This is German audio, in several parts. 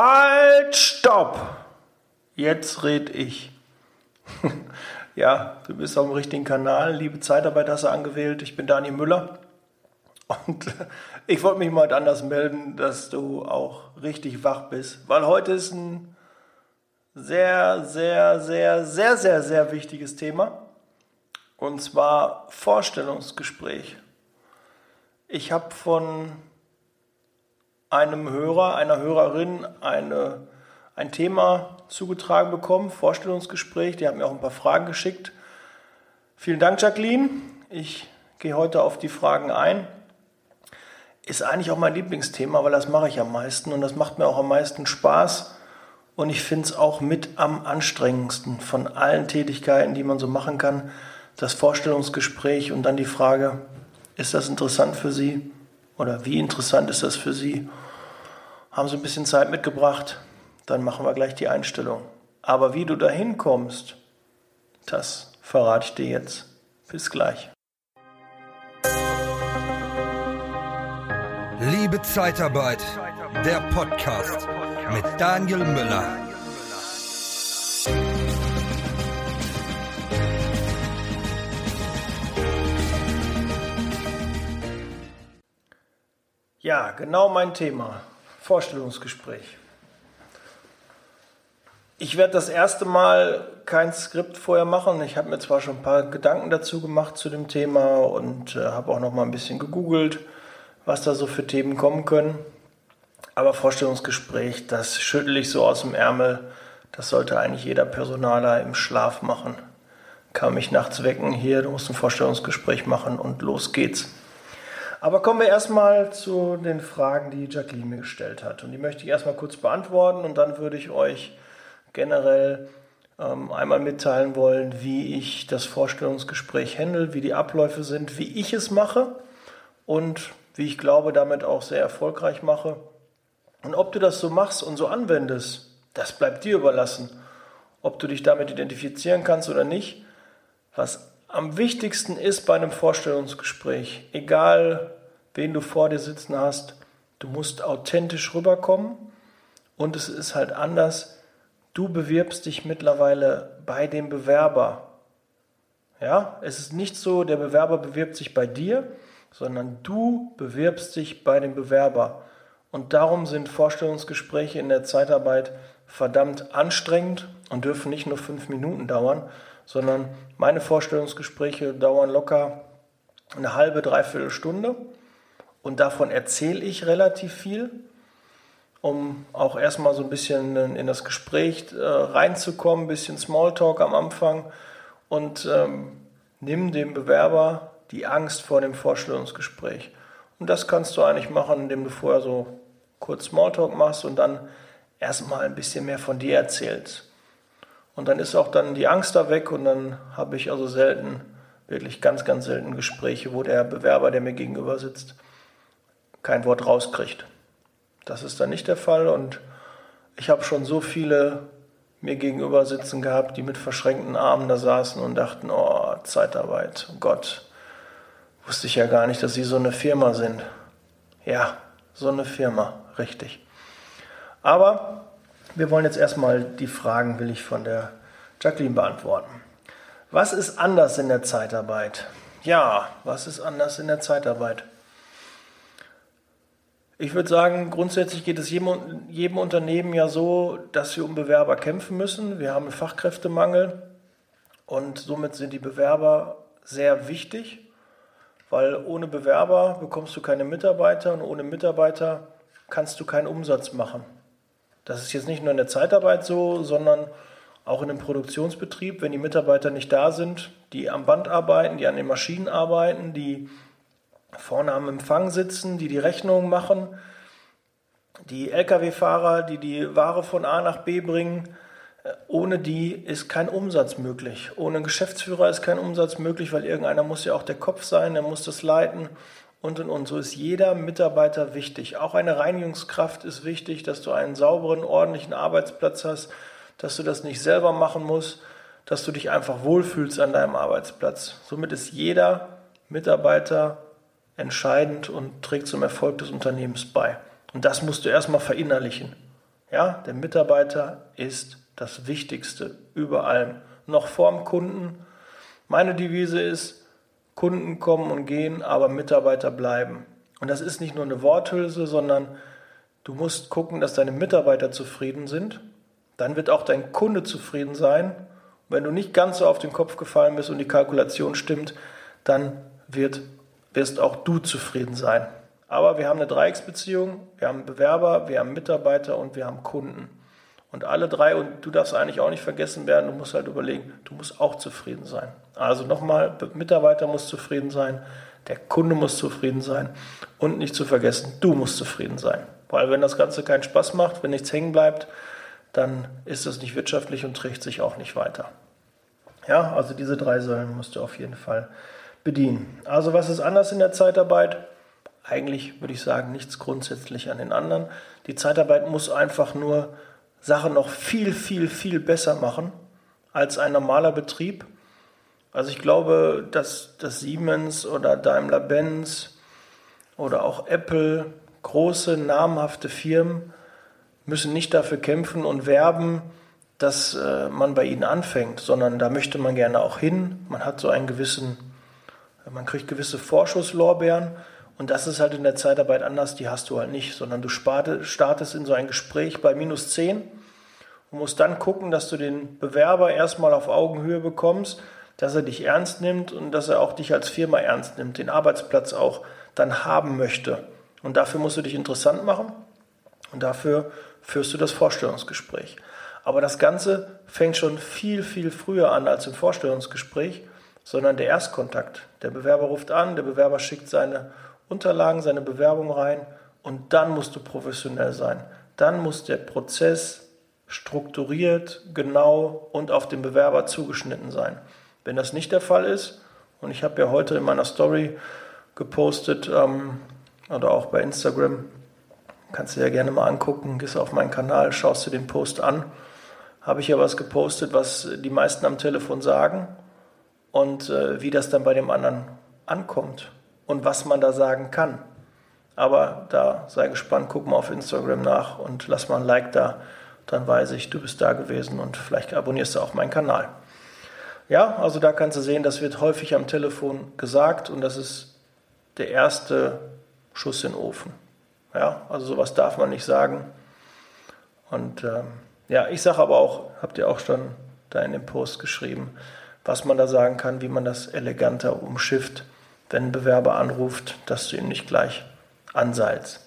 Halt, stopp! Jetzt red ich. ja, du bist auf dem richtigen Kanal. Liebe Zeitarbeit hast du angewählt. Ich bin Dani Müller. Und ich wollte mich mal anders melden, dass du auch richtig wach bist. Weil heute ist ein sehr, sehr, sehr, sehr, sehr, sehr wichtiges Thema. Und zwar Vorstellungsgespräch. Ich habe von einem Hörer, einer Hörerin eine, ein Thema zugetragen bekommen, Vorstellungsgespräch. Die hat mir auch ein paar Fragen geschickt. Vielen Dank, Jacqueline. Ich gehe heute auf die Fragen ein. Ist eigentlich auch mein Lieblingsthema, weil das mache ich am meisten und das macht mir auch am meisten Spaß. Und ich finde es auch mit am anstrengendsten von allen Tätigkeiten, die man so machen kann. Das Vorstellungsgespräch und dann die Frage, ist das interessant für Sie? Oder wie interessant ist das für Sie? Haben Sie ein bisschen Zeit mitgebracht? Dann machen wir gleich die Einstellung. Aber wie du da hinkommst, das verrate ich dir jetzt. Bis gleich. Liebe Zeitarbeit, der Podcast mit Daniel Müller. Ja, genau mein Thema. Vorstellungsgespräch. Ich werde das erste Mal kein Skript vorher machen. Ich habe mir zwar schon ein paar Gedanken dazu gemacht zu dem Thema und äh, habe auch noch mal ein bisschen gegoogelt, was da so für Themen kommen können. Aber Vorstellungsgespräch, das schüttel ich so aus dem Ärmel. Das sollte eigentlich jeder Personaler im Schlaf machen. Kann mich nachts wecken, hier, du musst ein Vorstellungsgespräch machen und los geht's. Aber kommen wir erstmal zu den Fragen, die Jacqueline mir gestellt hat. Und die möchte ich erstmal kurz beantworten und dann würde ich euch generell ähm, einmal mitteilen wollen, wie ich das Vorstellungsgespräch handle, wie die Abläufe sind, wie ich es mache und wie ich glaube, damit auch sehr erfolgreich mache. Und ob du das so machst und so anwendest, das bleibt dir überlassen. Ob du dich damit identifizieren kannst oder nicht. Was am wichtigsten ist bei einem Vorstellungsgespräch, egal wen du vor dir sitzen hast, du musst authentisch rüberkommen und es ist halt anders. Du bewirbst dich mittlerweile bei dem Bewerber. Ja, es ist nicht so, der Bewerber bewirbt sich bei dir, sondern du bewirbst dich bei dem Bewerber. Und darum sind Vorstellungsgespräche in der Zeitarbeit verdammt anstrengend und dürfen nicht nur fünf Minuten dauern, sondern meine Vorstellungsgespräche dauern locker eine halbe, dreiviertel Stunde und davon erzähle ich relativ viel, um auch erstmal so ein bisschen in das Gespräch äh, reinzukommen, ein bisschen Smalltalk am Anfang und ähm, nimm dem Bewerber die Angst vor dem Vorstellungsgespräch. Und das kannst du eigentlich machen, indem du vorher so kurz Smalltalk machst und dann erstmal ein bisschen mehr von dir erzählst. Und dann ist auch dann die Angst da weg und dann habe ich also selten, wirklich ganz, ganz selten Gespräche, wo der Bewerber, der mir gegenüber sitzt, kein Wort rauskriegt. Das ist dann nicht der Fall und ich habe schon so viele mir gegenüber sitzen gehabt, die mit verschränkten Armen da saßen und dachten, oh, Zeitarbeit, oh Gott, wusste ich ja gar nicht, dass Sie so eine Firma sind. Ja, so eine Firma, richtig. Aber wir wollen jetzt erstmal die Fragen, will ich von der Jacqueline beantworten. Was ist anders in der Zeitarbeit? Ja, was ist anders in der Zeitarbeit? Ich würde sagen, grundsätzlich geht es jedem, jedem, Unternehmen ja so, dass wir um Bewerber kämpfen müssen. Wir haben einen Fachkräftemangel und somit sind die Bewerber sehr wichtig, weil ohne Bewerber bekommst du keine Mitarbeiter und ohne Mitarbeiter kannst du keinen Umsatz machen. Das ist jetzt nicht nur in der Zeitarbeit so, sondern auch in einem Produktionsbetrieb, wenn die Mitarbeiter nicht da sind, die am Band arbeiten, die an den Maschinen arbeiten, die vorne am Empfang sitzen, die die Rechnungen machen, die Lkw-Fahrer, die die Ware von A nach B bringen, äh, ohne die ist kein Umsatz möglich. Ohne Geschäftsführer ist kein Umsatz möglich, weil irgendeiner muss ja auch der Kopf sein, der muss das leiten und und und. So ist jeder Mitarbeiter wichtig. Auch eine Reinigungskraft ist wichtig, dass du einen sauberen, ordentlichen Arbeitsplatz hast, dass du das nicht selber machen musst, dass du dich einfach wohlfühlst an deinem Arbeitsplatz. Somit ist jeder Mitarbeiter entscheidend und trägt zum Erfolg des Unternehmens bei. Und das musst du erstmal verinnerlichen. Ja, der Mitarbeiter ist das Wichtigste über allem. Noch vorm Kunden. Meine Devise ist, Kunden kommen und gehen, aber Mitarbeiter bleiben. Und das ist nicht nur eine Worthülse, sondern du musst gucken, dass deine Mitarbeiter zufrieden sind. Dann wird auch dein Kunde zufrieden sein. Und wenn du nicht ganz so auf den Kopf gefallen bist und die Kalkulation stimmt, dann wird, wirst auch du zufrieden sein. Aber wir haben eine Dreiecksbeziehung. Wir haben Bewerber, wir haben Mitarbeiter und wir haben Kunden. Und alle drei, und du darfst eigentlich auch nicht vergessen werden, du musst halt überlegen, du musst auch zufrieden sein. Also nochmal, Mitarbeiter muss zufrieden sein, der Kunde muss zufrieden sein und nicht zu vergessen, du musst zufrieden sein. Weil wenn das Ganze keinen Spaß macht, wenn nichts hängen bleibt, dann ist es nicht wirtschaftlich und trägt sich auch nicht weiter. Ja, also diese drei Säulen musst du auf jeden Fall bedienen. Also was ist anders in der Zeitarbeit? Eigentlich würde ich sagen, nichts grundsätzlich an den anderen. Die Zeitarbeit muss einfach nur Sachen noch viel, viel, viel besser machen als ein normaler Betrieb. Also ich glaube, dass, dass Siemens oder Daimler-Benz oder auch Apple, große, namhafte Firmen, müssen nicht dafür kämpfen und werben, dass äh, man bei ihnen anfängt, sondern da möchte man gerne auch hin. Man hat so einen gewissen, man kriegt gewisse Vorschusslorbeeren und das ist halt in der Zeitarbeit anders, die hast du halt nicht, sondern du startest in so ein Gespräch bei minus 10 und musst dann gucken, dass du den Bewerber erstmal auf Augenhöhe bekommst, dass er dich ernst nimmt und dass er auch dich als Firma ernst nimmt, den Arbeitsplatz auch dann haben möchte. Und dafür musst du dich interessant machen und dafür führst du das Vorstellungsgespräch. Aber das Ganze fängt schon viel, viel früher an als im Vorstellungsgespräch, sondern der Erstkontakt. Der Bewerber ruft an, der Bewerber schickt seine Unterlagen, seine Bewerbung rein und dann musst du professionell sein. Dann muss der Prozess strukturiert, genau und auf den Bewerber zugeschnitten sein. Wenn das nicht der Fall ist, und ich habe ja heute in meiner Story gepostet ähm, oder auch bei Instagram, kannst du ja gerne mal angucken, gehst auf meinen Kanal, schaust dir den Post an, habe ich ja was gepostet, was die meisten am Telefon sagen und äh, wie das dann bei dem anderen ankommt und was man da sagen kann. Aber da sei gespannt, guck mal auf Instagram nach und lass mal ein Like da. Dann weiß ich, du bist da gewesen und vielleicht abonnierst du auch meinen Kanal. Ja, also da kannst du sehen, das wird häufig am Telefon gesagt und das ist der erste Schuss in den Ofen. Ja, also sowas darf man nicht sagen. Und ähm, ja, ich sage aber auch, habt ihr auch schon da in dem Post geschrieben, was man da sagen kann, wie man das eleganter umschifft wenn ein Bewerber anruft, dass du ihn nicht gleich anseilst.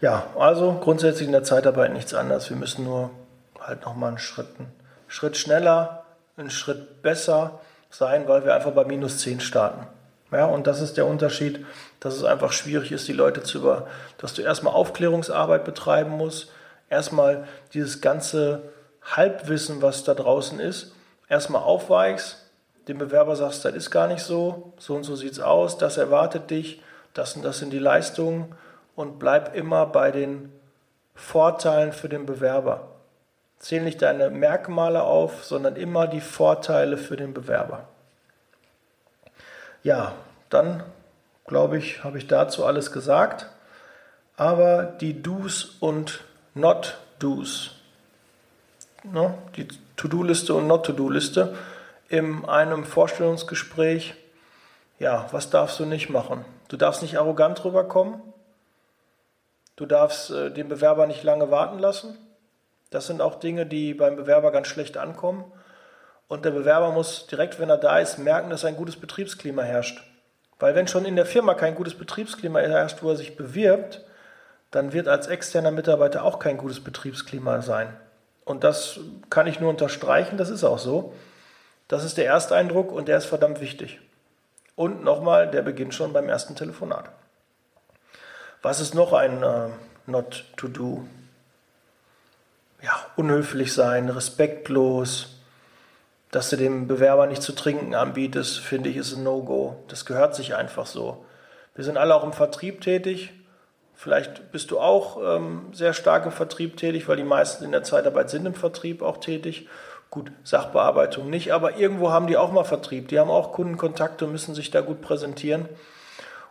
Ja, also grundsätzlich in der Zeitarbeit nichts anderes. Wir müssen nur halt nochmal einen Schritt, einen Schritt schneller, einen Schritt besser sein, weil wir einfach bei minus 10 starten. Ja, und das ist der Unterschied, dass es einfach schwierig ist, die Leute zu über, dass du erstmal Aufklärungsarbeit betreiben musst, erstmal dieses ganze Halbwissen, was da draußen ist, erstmal aufweichst, dem Bewerber sagst, das ist gar nicht so, so und so sieht es aus, das erwartet dich, das und das sind die Leistungen und bleib immer bei den Vorteilen für den Bewerber. Zähl nicht deine Merkmale auf, sondern immer die Vorteile für den Bewerber. Ja, dann glaube ich, habe ich dazu alles gesagt. Aber die Do's und Not-Do's, ne? die To-Do-Liste und Not-To-Do-Liste, in einem Vorstellungsgespräch, ja, was darfst du nicht machen? Du darfst nicht arrogant rüberkommen. Du darfst äh, den Bewerber nicht lange warten lassen. Das sind auch Dinge, die beim Bewerber ganz schlecht ankommen. Und der Bewerber muss direkt, wenn er da ist, merken, dass ein gutes Betriebsklima herrscht. Weil wenn schon in der Firma kein gutes Betriebsklima herrscht, wo er sich bewirbt, dann wird als externer Mitarbeiter auch kein gutes Betriebsklima sein. Und das kann ich nur unterstreichen, das ist auch so. Das ist der erste Eindruck und der ist verdammt wichtig. Und nochmal, der beginnt schon beim ersten Telefonat. Was ist noch ein äh, Not to Do? Ja, unhöflich sein, respektlos, dass du dem Bewerber nicht zu trinken anbietest, finde ich, ist ein No-Go. Das gehört sich einfach so. Wir sind alle auch im Vertrieb tätig. Vielleicht bist du auch ähm, sehr stark im Vertrieb tätig, weil die meisten in der Zeitarbeit sind im Vertrieb auch tätig. Gut, Sachbearbeitung nicht, aber irgendwo haben die auch mal Vertrieb. Die haben auch Kundenkontakte und müssen sich da gut präsentieren.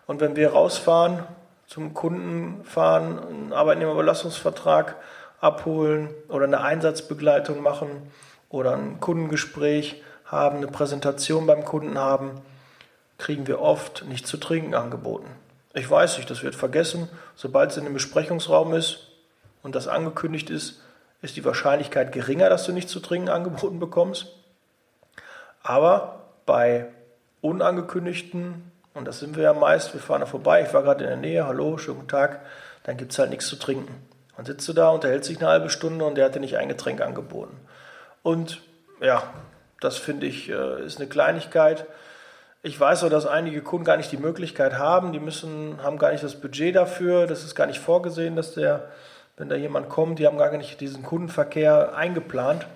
Und wenn wir rausfahren zum Kunden fahren, einen Arbeitnehmerbelastungsvertrag abholen oder eine Einsatzbegleitung machen oder ein Kundengespräch haben, eine Präsentation beim Kunden haben, kriegen wir oft nicht zu trinken angeboten. Ich weiß nicht, das wird vergessen. Sobald es in einem Besprechungsraum ist und das angekündigt ist, ist die Wahrscheinlichkeit geringer, dass du nicht zu trinken angeboten bekommst. Aber bei unangekündigten, und das sind wir ja meist, wir fahren da vorbei, ich war gerade in der Nähe, hallo, schönen guten Tag, dann gibt es halt nichts zu trinken. Dann sitzt du da, unterhält sich eine halbe Stunde und der hat dir nicht ein Getränk angeboten. Und ja, das finde ich äh, ist eine Kleinigkeit. Ich weiß auch, dass einige Kunden gar nicht die Möglichkeit haben, die müssen, haben gar nicht das Budget dafür, das ist gar nicht vorgesehen, dass der, wenn da jemand kommt, die haben gar nicht diesen Kundenverkehr eingeplant,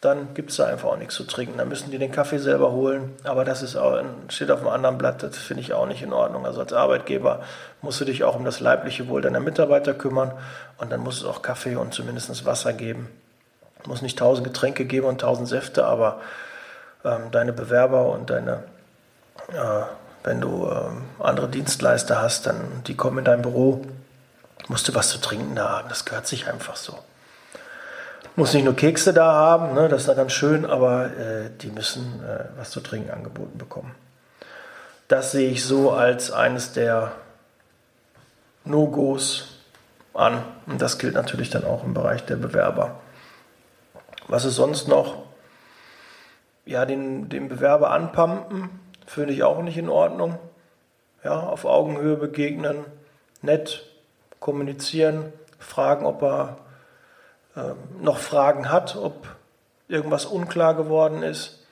dann gibt es da einfach auch nichts zu trinken. Dann müssen die den Kaffee selber holen, aber das ist auch, steht auf einem anderen Blatt, das finde ich auch nicht in Ordnung. Also als Arbeitgeber musst du dich auch um das leibliche Wohl deiner Mitarbeiter kümmern und dann muss es auch Kaffee und zumindest Wasser geben. Muss nicht tausend Getränke geben und tausend Säfte, aber ähm, deine Bewerber und deine wenn du äh, andere Dienstleister hast, dann die kommen in dein Büro, musst du was zu trinken da haben. Das gehört sich einfach so. Muss nicht nur Kekse da haben, ne, das ist ja ganz schön, aber äh, die müssen äh, was zu trinken angeboten bekommen. Das sehe ich so als eines der No-Gos an. Und das gilt natürlich dann auch im Bereich der Bewerber. Was ist sonst noch? Ja, den, den Bewerber anpumpen Finde ich auch nicht in Ordnung. Ja, auf Augenhöhe begegnen, nett kommunizieren, fragen, ob er äh, noch Fragen hat, ob irgendwas unklar geworden ist.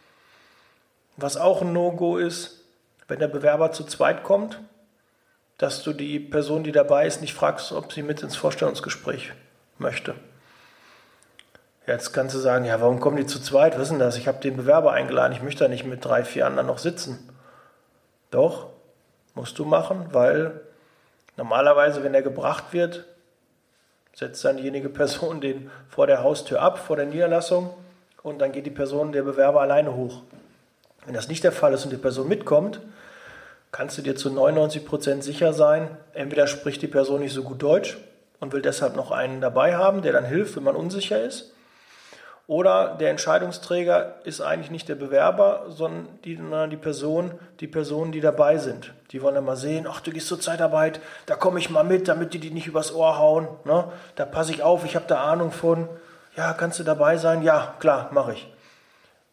Was auch ein No-Go ist, wenn der Bewerber zu zweit kommt, dass du die Person, die dabei ist, nicht fragst, ob sie mit ins Vorstellungsgespräch möchte. Jetzt kannst du sagen, ja, warum kommen die zu zweit? Denn das? Ich habe den Bewerber eingeladen, ich möchte da nicht mit drei, vier anderen noch sitzen. Doch, musst du machen, weil normalerweise, wenn er gebracht wird, setzt dann diejenige Person den vor der Haustür ab, vor der Niederlassung und dann geht die Person, der Bewerber alleine hoch. Wenn das nicht der Fall ist und die Person mitkommt, kannst du dir zu 99 Prozent sicher sein, entweder spricht die Person nicht so gut Deutsch und will deshalb noch einen dabei haben, der dann hilft, wenn man unsicher ist, oder der Entscheidungsträger ist eigentlich nicht der Bewerber, sondern die, die Person, die Personen, die dabei sind. Die wollen dann mal sehen, ach, du gehst zur Zeitarbeit, da komme ich mal mit, damit die dich nicht übers Ohr hauen. Ne? Da passe ich auf, ich habe da Ahnung von. Ja, kannst du dabei sein? Ja, klar, mache ich.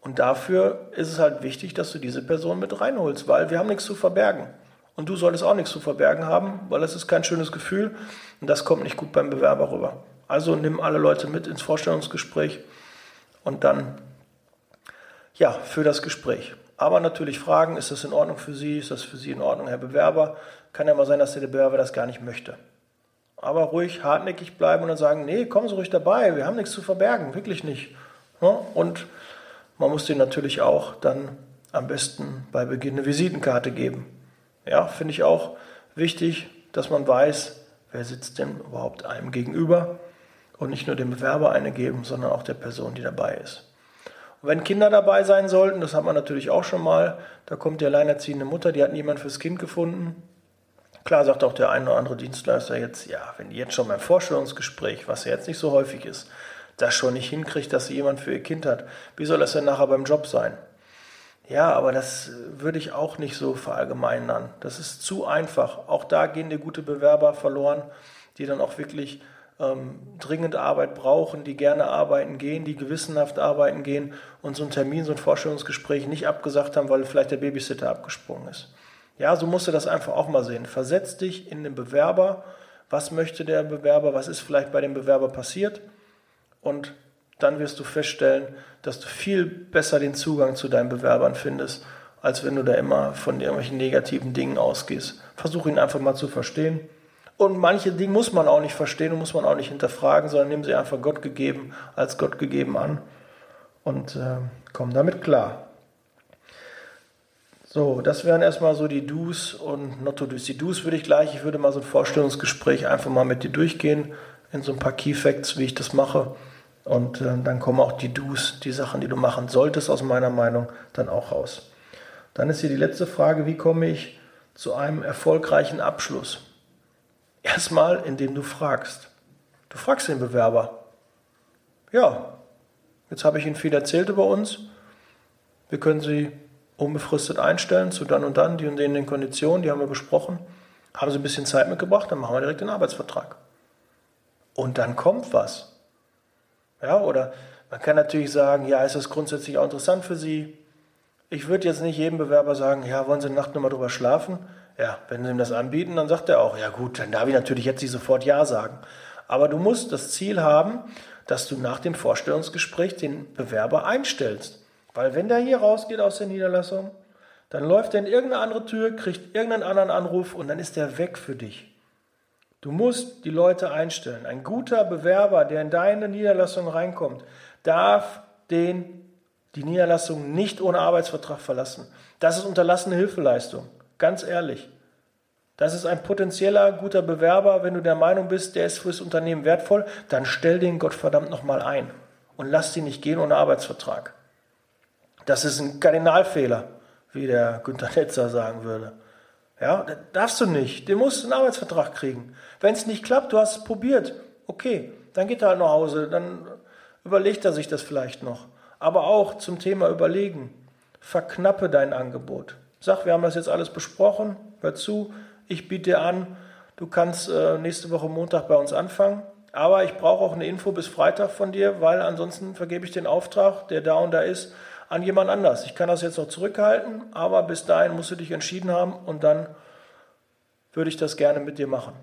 Und dafür ist es halt wichtig, dass du diese Person mit reinholst, weil wir haben nichts zu verbergen. Und du solltest auch nichts zu verbergen haben, weil das ist kein schönes Gefühl und das kommt nicht gut beim Bewerber rüber. Also nimm alle Leute mit ins Vorstellungsgespräch und dann ja, für das Gespräch. Aber natürlich fragen, ist das in Ordnung für Sie? Ist das für Sie in Ordnung, Herr Bewerber? Kann ja mal sein, dass der Bewerber das gar nicht möchte. Aber ruhig hartnäckig bleiben und dann sagen, nee, kommen Sie ruhig dabei, wir haben nichts zu verbergen, wirklich nicht. Und man muss denen natürlich auch dann am besten bei Beginn eine Visitenkarte geben. Ja, finde ich auch wichtig, dass man weiß, wer sitzt denn überhaupt einem gegenüber und nicht nur dem Bewerber eine geben, sondern auch der Person, die dabei ist. Und wenn Kinder dabei sein sollten, das hat man natürlich auch schon mal, da kommt die alleinerziehende Mutter, die hat niemand fürs Kind gefunden. Klar sagt auch der eine oder andere Dienstleister jetzt, ja, wenn die jetzt schon beim Vorstellungsgespräch, was ja jetzt nicht so häufig ist, das schon nicht hinkriegt, dass sie jemand für ihr Kind hat, wie soll das denn nachher beim Job sein? Ja, aber das würde ich auch nicht so verallgemeinern. Das ist zu einfach. Auch da gehen dir gute Bewerber verloren, die dann auch wirklich ähm, dringend Arbeit brauchen, die gerne arbeiten gehen, die gewissenhaft arbeiten gehen und so ein Termin, so ein Vorstellungsgespräch nicht abgesagt haben, weil vielleicht der Babysitter abgesprungen ist. Ja, so musst du das einfach auch mal sehen. Versetz dich in den Bewerber. Was möchte der Bewerber? Was ist vielleicht bei dem Bewerber passiert? Und dann wirst du feststellen, dass du viel besser den Zugang zu deinen Bewerbern findest, als wenn du da immer von irgendwelchen negativen Dingen ausgehst. Versuch ihn einfach mal zu verstehen und manche Dinge muss man auch nicht verstehen und muss man auch nicht hinterfragen, sondern nehmen sie einfach Gott gegeben als Gott gegeben an und äh, kommen damit klar. So, das wären erstmal so die Do's und not to do's. Die Do's würde ich gleich, ich würde mal so ein Vorstellungsgespräch einfach mal mit dir durchgehen, in so ein paar Key Facts, wie ich das mache. Und äh, dann kommen auch die Do's, die Sachen, die du machen solltest, aus meiner Meinung, dann auch raus. Dann ist hier die letzte Frage, wie komme ich zu einem erfolgreichen Abschluss? Erstmal, indem du fragst. Du fragst den Bewerber. Ja, jetzt habe ich Ihnen viel erzählt über uns. Wir können Sie unbefristet einstellen zu dann und dann, die und den Konditionen, die haben wir besprochen. Haben Sie ein bisschen Zeit mitgebracht, dann machen wir direkt den Arbeitsvertrag. Und dann kommt was. Ja, oder man kann natürlich sagen, ja, ist das grundsätzlich auch interessant für Sie? Ich würde jetzt nicht jedem Bewerber sagen, ja, wollen Sie eine Nacht nochmal drüber schlafen? Ja, wenn Sie ihm das anbieten, dann sagt er auch, ja gut, dann darf ich natürlich jetzt nicht sofort Ja sagen. Aber du musst das Ziel haben, dass du nach dem Vorstellungsgespräch den Bewerber einstellst. Weil wenn der hier rausgeht aus der Niederlassung, dann läuft er in irgendeine andere Tür, kriegt irgendeinen anderen Anruf und dann ist er weg für dich. Du musst die Leute einstellen. Ein guter Bewerber, der in deine Niederlassung reinkommt, darf den, die Niederlassung nicht ohne Arbeitsvertrag verlassen. Das ist unterlassene Hilfeleistung. Ganz ehrlich. Das ist ein potenzieller guter Bewerber. Wenn du der Meinung bist, der ist fürs Unternehmen wertvoll, dann stell den Gottverdammt nochmal ein und lass ihn nicht gehen ohne Arbeitsvertrag. Das ist ein Kardinalfehler, wie der Günther Netzer sagen würde. Ja, das darfst du nicht. Du musst einen Arbeitsvertrag kriegen. Wenn es nicht klappt, du hast es probiert. Okay, dann geht er halt nach Hause. Dann überlegt er sich das vielleicht noch. Aber auch zum Thema Überlegen. Verknappe dein Angebot. Sag, wir haben das jetzt alles besprochen. Hör zu. Ich biete dir an, du kannst äh, nächste Woche Montag bei uns anfangen. Aber ich brauche auch eine Info bis Freitag von dir, weil ansonsten vergebe ich den Auftrag, der da und da ist, an jemand anders. Ich kann das jetzt noch zurückhalten, aber bis dahin musst du dich entschieden haben und dann würde ich das gerne mit dir machen.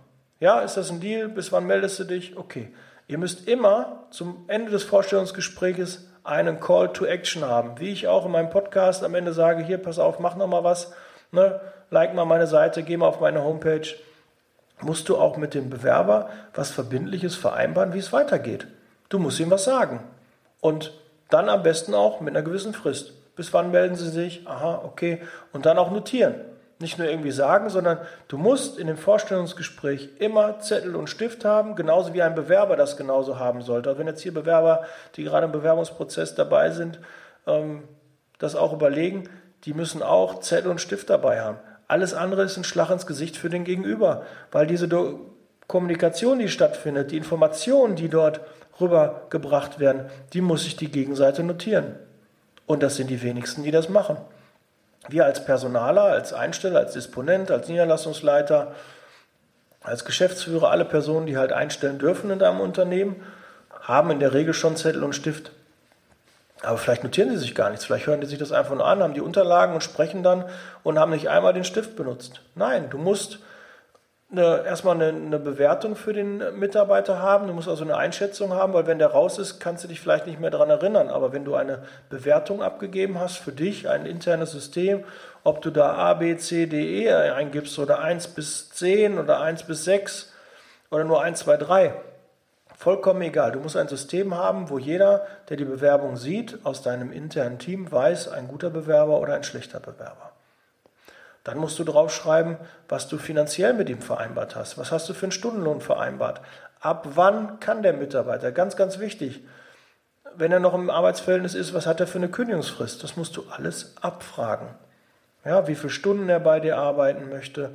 Ja, ist das ein Deal? Bis wann meldest du dich? Okay. Ihr müsst immer zum Ende des Vorstellungsgespräches einen Call to Action haben. Wie ich auch in meinem Podcast am Ende sage, hier, pass auf, mach noch mal was, ne? like mal meine Seite, geh mal auf meine Homepage. Musst du auch mit dem Bewerber was Verbindliches vereinbaren, wie es weitergeht. Du musst ihm was sagen. Und dann am besten auch mit einer gewissen Frist. Bis wann melden Sie sich? Aha, okay. Und dann auch notieren. Nicht nur irgendwie sagen, sondern du musst in dem Vorstellungsgespräch immer Zettel und Stift haben, genauso wie ein Bewerber das genauso haben sollte. Also wenn jetzt hier Bewerber, die gerade im Bewerbungsprozess dabei sind, ähm, das auch überlegen, die müssen auch Zettel und Stift dabei haben. Alles andere ist ein Schlag ins Gesicht für den Gegenüber, weil diese Kommunikation, die stattfindet, die Informationen, die dort rübergebracht werden, die muss sich die Gegenseite notieren. Und das sind die wenigsten, die das machen. Wir als Personaler, als Einsteller, als Disponent, als Niederlassungsleiter, als Geschäftsführer, alle Personen, die halt einstellen dürfen in deinem Unternehmen, haben in der Regel schon Zettel und Stift. Aber vielleicht notieren sie sich gar nichts, vielleicht hören die sich das einfach nur an, haben die Unterlagen und sprechen dann und haben nicht einmal den Stift benutzt. Nein, du musst eine, erstmal eine, eine, Bewertung für den Mitarbeiter haben. Du musst also eine Einschätzung haben, weil wenn der raus ist, kannst du dich vielleicht nicht mehr daran erinnern. Aber wenn du eine Bewertung abgegeben hast für dich, ein internes System, ob du da A, B, C, D, E eingibst oder 1 bis 10 oder 1 bis 6 oder nur 1, 2, 3, vollkommen egal. Du musst ein System haben, wo jeder, der die Bewerbung sieht, aus deinem internen Team weiß, ein guter Bewerber oder ein schlechter Bewerber. Dann musst du draufschreiben, was du finanziell mit ihm vereinbart hast. Was hast du für einen Stundenlohn vereinbart? Ab wann kann der Mitarbeiter? Ganz, ganz wichtig. Wenn er noch im Arbeitsverhältnis ist, was hat er für eine Kündigungsfrist? Das musst du alles abfragen. Ja, wie viele Stunden er bei dir arbeiten möchte,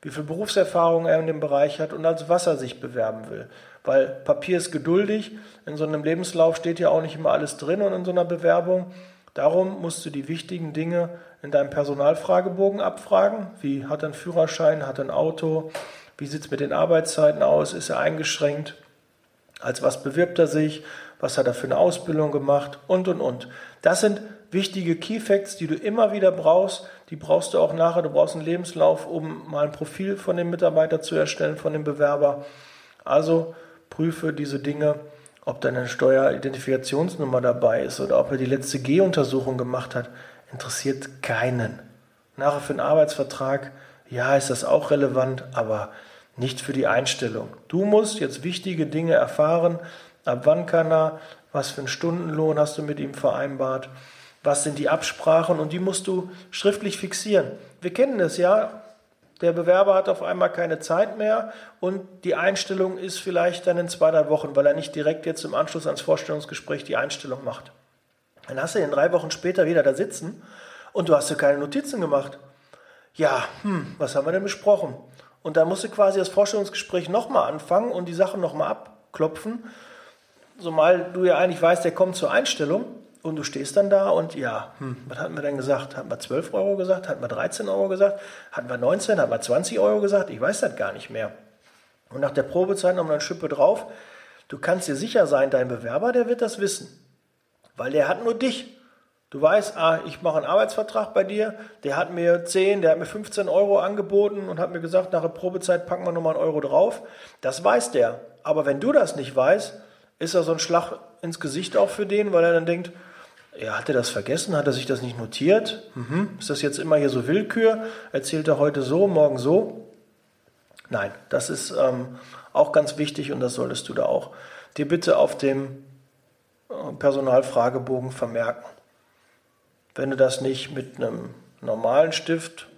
wie viel Berufserfahrung er in dem Bereich hat und als was er sich bewerben will. Weil Papier ist geduldig, in so einem Lebenslauf steht ja auch nicht immer alles drin und in so einer Bewerbung. Darum musst du die wichtigen Dinge in deinem Personalfragebogen abfragen. Wie hat er einen Führerschein, hat er ein Auto, wie sieht es mit den Arbeitszeiten aus, ist er eingeschränkt, als was bewirbt er sich, was hat er für eine Ausbildung gemacht und, und, und. Das sind wichtige Key Facts, die du immer wieder brauchst. Die brauchst du auch nachher. Du brauchst einen Lebenslauf, um mal ein Profil von dem Mitarbeiter zu erstellen, von dem Bewerber. Also prüfe diese Dinge ob da eine Steueridentifikationsnummer dabei ist oder ob er die letzte G-Untersuchung gemacht hat, interessiert keinen. Nachher für einen Arbeitsvertrag, ja, ist das auch relevant, aber nicht für die Einstellung. Du musst jetzt wichtige Dinge erfahren. Ab wann kann er? Was für einen Stundenlohn hast du mit ihm vereinbart? Was sind die Absprachen? Und die musst du schriftlich fixieren. Wir kennen es ja, der Bewerber hat auf einmal keine Zeit mehr und die Einstellung ist vielleicht dann in zwei, drei Wochen, weil er nicht direkt jetzt im Anschluss ans Vorstellungsgespräch die Einstellung macht. Dann hast du ihn drei Wochen später wieder da sitzen und du hast dir keine Notizen gemacht. Ja, hm, was haben wir denn besprochen? Und dann musst du quasi das Vorstellungsgespräch nochmal anfangen und die Sachen nochmal abklopfen. Zumal du ja eigentlich weißt, der kommt zur Einstellung und du stehst dann da und ja, hm, was hatten wir denn gesagt? Hatten wir 12 Euro gesagt? Hatten wir 13 Euro gesagt? Hatten wir 19? Hatten wir 20 Euro gesagt? Ich weiß das gar nicht mehr. Und nach der Probezeit nochmal eine Schippe drauf. Du kannst dir sicher sein, dein Bewerber, der wird das wissen. Weil der hat nur dich. Du weißt, ah, ich mache einen Arbeitsvertrag bei dir, der hat mir 10, der hat mir 15 Euro angeboten und hat mir gesagt, nach der Probezeit packen wir nochmal einen Euro drauf. Das weiß der. Aber wenn du das nicht weißt, ist er so ein Schlag ins Gesicht auch für den, weil er dann denkt, ja, hat er das vergessen? Hat er sich das nicht notiert? Mhm. Ist das jetzt immer hier so Willkür? Erzählt er heute so, morgen so? Nein, das ist ähm, auch ganz wichtig und das solltest du da auch dir bitte auf dem Personalfragebogen vermerken. Wenn du das nicht mit einem normalen Stift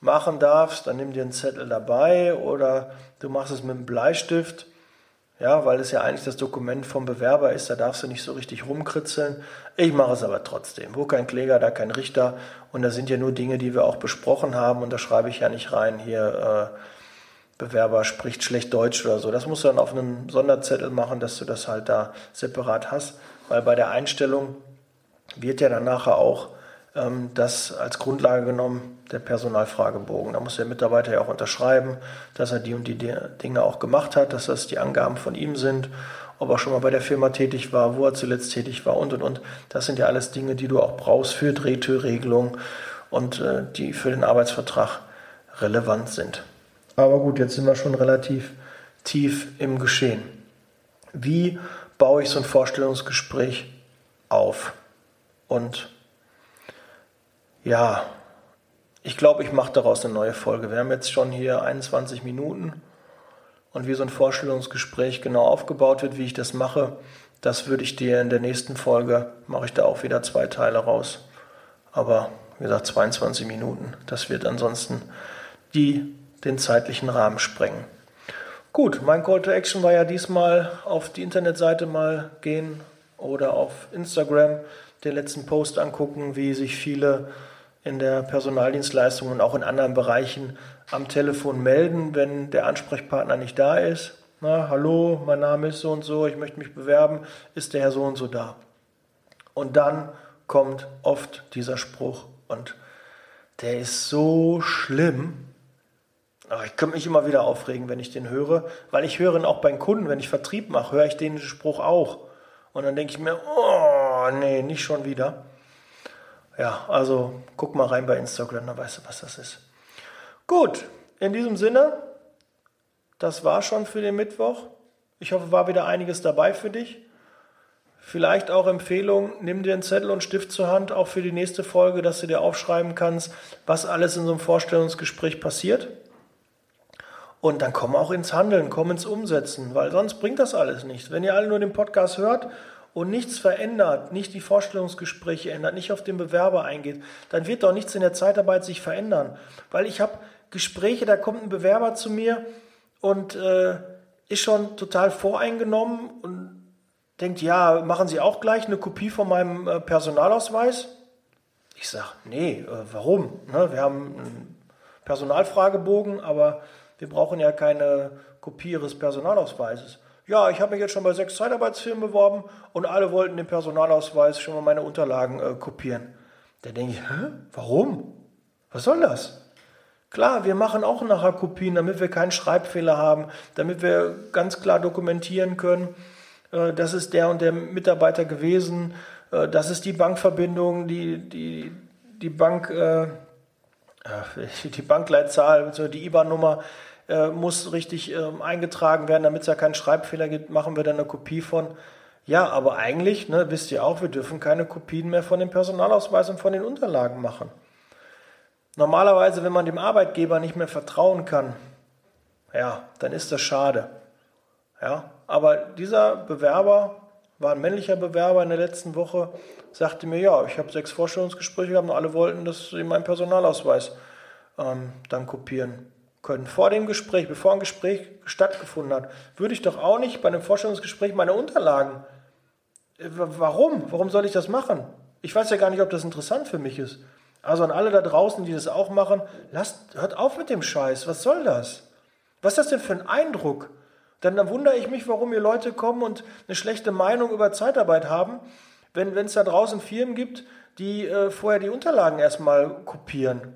machen darfst, dann nimm dir einen Zettel dabei oder du machst es mit einem Bleistift. Ja, weil es ja eigentlich das Dokument vom Bewerber ist, da darfst du nicht so richtig rumkritzeln. Ich mache es aber trotzdem. Wo kein Kläger, da kein Richter. Und da sind ja nur Dinge, die wir auch besprochen haben. Und da schreibe ich ja nicht rein, hier äh, Bewerber spricht schlecht Deutsch oder so. Das musst du dann auf einem Sonderzettel machen, dass du das halt da separat hast. Weil bei der Einstellung wird ja dann nachher auch ähm, das als Grundlage genommen, der Personalfragebogen. Da muss der Mitarbeiter ja auch unterschreiben, dass er die und die Dinge auch gemacht hat, dass das die Angaben von ihm sind, ob er schon mal bei der Firma tätig war, wo er zuletzt tätig war und und und. Das sind ja alles Dinge, die du auch brauchst für Drehtürregelung und äh, die für den Arbeitsvertrag relevant sind. Aber gut, jetzt sind wir schon relativ tief im Geschehen. Wie baue ich so ein Vorstellungsgespräch auf? Und ja, ich glaube, ich mache daraus eine neue Folge. Wir haben jetzt schon hier 21 Minuten und wie so ein Vorstellungsgespräch genau aufgebaut wird, wie ich das mache, das würde ich dir in der nächsten Folge, mache ich da auch wieder zwei Teile raus. Aber wie gesagt, 22 Minuten. Das wird ansonsten die den zeitlichen Rahmen sprengen. Gut, mein Call to Action war ja diesmal auf die Internetseite mal gehen oder auf Instagram den letzten Post angucken, wie sich viele in der Personaldienstleistung und auch in anderen Bereichen am Telefon melden, wenn der Ansprechpartner nicht da ist. Na, hallo, mein Name ist so und so, ich möchte mich bewerben, ist der Herr so und so da? Und dann kommt oft dieser Spruch und der ist so schlimm. Aber ich könnte mich immer wieder aufregen, wenn ich den höre, weil ich höre ihn auch bei Kunden, wenn ich Vertrieb mache, höre ich den Spruch auch. Und dann denke ich mir, oh, nee, nicht schon wieder. Ja, also guck mal rein bei Instagram, dann weißt du, was das ist. Gut, in diesem Sinne, das war schon für den Mittwoch. Ich hoffe, war wieder einiges dabei für dich. Vielleicht auch Empfehlung, nimm dir einen Zettel und Stift zur Hand, auch für die nächste Folge, dass du dir aufschreiben kannst, was alles in so einem Vorstellungsgespräch passiert. Und dann komm auch ins Handeln, komm ins Umsetzen, weil sonst bringt das alles nichts. Wenn ihr alle nur den Podcast hört und nichts verändert, nicht die Vorstellungsgespräche ändert, nicht auf den Bewerber eingeht, dann wird doch nichts in der Zeitarbeit sich verändern. Weil ich habe Gespräche, da kommt ein Bewerber zu mir und äh, ist schon total voreingenommen und denkt, ja, machen Sie auch gleich eine Kopie von meinem äh, Personalausweis? Ich sage, nee, äh, warum? Ne, wir haben einen Personalfragebogen, aber wir brauchen ja keine Kopie Ihres Personalausweises. Ja, ich habe mich jetzt schon bei sechs Zeitarbeitsfirmen beworben und alle wollten den Personalausweis schon mal meine Unterlagen äh, kopieren. Da denke ich, hä? Warum? Was soll das? Klar, wir machen auch nachher Kopien, damit wir keinen Schreibfehler haben, damit wir ganz klar dokumentieren können, äh, das ist der und der Mitarbeiter gewesen, äh, das ist die Bankverbindung, die, die, die Bank, äh, die Bankleitzahl, die IBAN-Nummer äh, muss richtig äh, eingetragen werden, damit es ja keinen Schreibfehler gibt, machen wir dann eine Kopie von. Ja, aber eigentlich, ne, wisst ihr auch, wir dürfen keine Kopien mehr von dem Personalausweis und von den Unterlagen machen. Normalerweise, wenn man dem Arbeitgeber nicht mehr vertrauen kann, ja, dann ist das schade. Ja, aber dieser Bewerber war ein männlicher Bewerber in der letzten Woche, sagte mir, ja, ich habe sechs Vorstellungsgespräche gehabt und alle wollten, dass sie meinen Personalausweis ähm, dann kopieren können. Vor dem Gespräch, bevor ein Gespräch stattgefunden hat, würde ich doch auch nicht bei einem Vorstellungsgespräch meine Unterlagen. Äh, warum? Warum soll ich das machen? Ich weiß ja gar nicht, ob das interessant für mich ist. Also an alle da draußen, die das auch machen, lasst, hört auf mit dem Scheiß. Was soll das? Was ist das denn für ein Eindruck? Dann, dann wundere ich mich, warum hier Leute kommen und eine schlechte Meinung über Zeitarbeit haben, wenn es da draußen Firmen gibt, die äh, vorher die Unterlagen erstmal kopieren.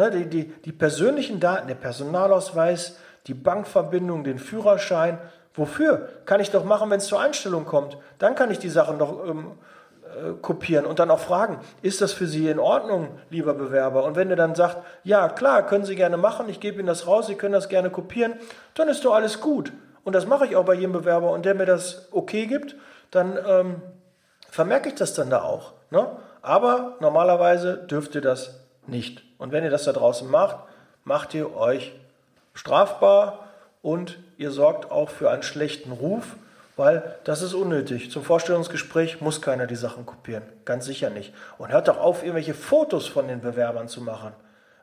Ne, die, die, die persönlichen Daten, der Personalausweis, die Bankverbindung, den Führerschein. Wofür? Kann ich doch machen, wenn es zur Einstellung kommt. Dann kann ich die Sachen doch ähm, äh, kopieren und dann auch fragen, ist das für Sie in Ordnung, lieber Bewerber? Und wenn er dann sagt, ja klar, können Sie gerne machen, ich gebe Ihnen das raus, Sie können das gerne kopieren, dann ist doch alles gut. Und das mache ich auch bei jedem Bewerber und der mir das okay gibt, dann ähm, vermerke ich das dann da auch. Ne? Aber normalerweise dürft ihr das nicht. Und wenn ihr das da draußen macht, macht ihr euch strafbar und ihr sorgt auch für einen schlechten Ruf, weil das ist unnötig. Zum Vorstellungsgespräch muss keiner die Sachen kopieren, ganz sicher nicht. Und hört doch auf, irgendwelche Fotos von den Bewerbern zu machen.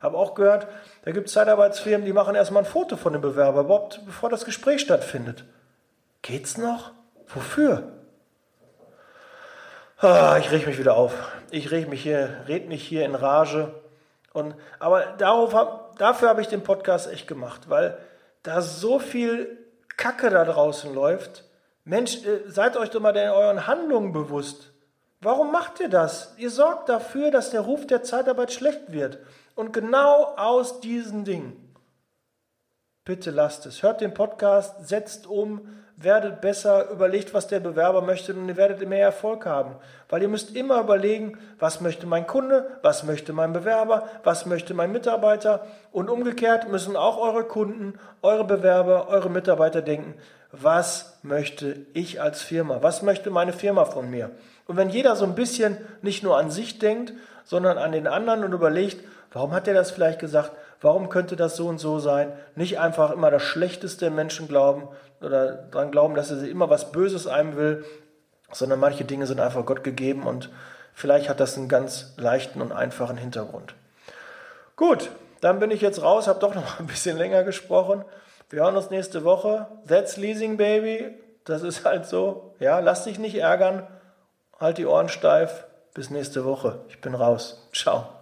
Habe auch gehört, da gibt es Zeitarbeitsfirmen, die machen erstmal ein Foto von dem Bewerber, überhaupt bevor das Gespräch stattfindet. Geht's noch? Wofür? Ah, ich reg mich wieder auf. Ich reg mich hier, red mich hier in Rage. Und, aber darauf dafür habe ich den Podcast echt gemacht, weil da so viel Kacke da draußen läuft. Mensch, äh, seid euch doch mal in euren Handlungen bewusst. Warum macht ihr das? Ihr sorgt dafür, dass der Ruf der Zeitarbeit schlecht wird. Und genau aus diesen Dingen. Bitte lasst es. Hört den Podcast, setzt um, werdet besser, überlegt, was der Bewerber möchte und ihr werdet mehr Erfolg haben. Weil ihr müsst immer überlegen, was möchte mein Kunde, was möchte mein Bewerber, was möchte mein Mitarbeiter und umgekehrt müssen auch eure Kunden, eure Bewerber, eure Mitarbeiter denken, was möchte ich als Firma, was möchte meine Firma von mir. Und wenn jeder so ein bisschen nicht nur an sich denkt, sondern an den anderen und überlegt, warum hat er das vielleicht gesagt, warum könnte das so und so sein, nicht einfach immer das Schlechteste im Menschen glauben, oder daran glauben, dass er immer was Böses einem will, sondern manche Dinge sind einfach Gott gegeben und vielleicht hat das einen ganz leichten und einfachen Hintergrund. Gut, dann bin ich jetzt raus, habe doch noch ein bisschen länger gesprochen. Wir hören uns nächste Woche. That's Leasing Baby. Das ist halt so. Ja, lass dich nicht ärgern. Halt die Ohren steif. Bis nächste Woche. Ich bin raus. Ciao.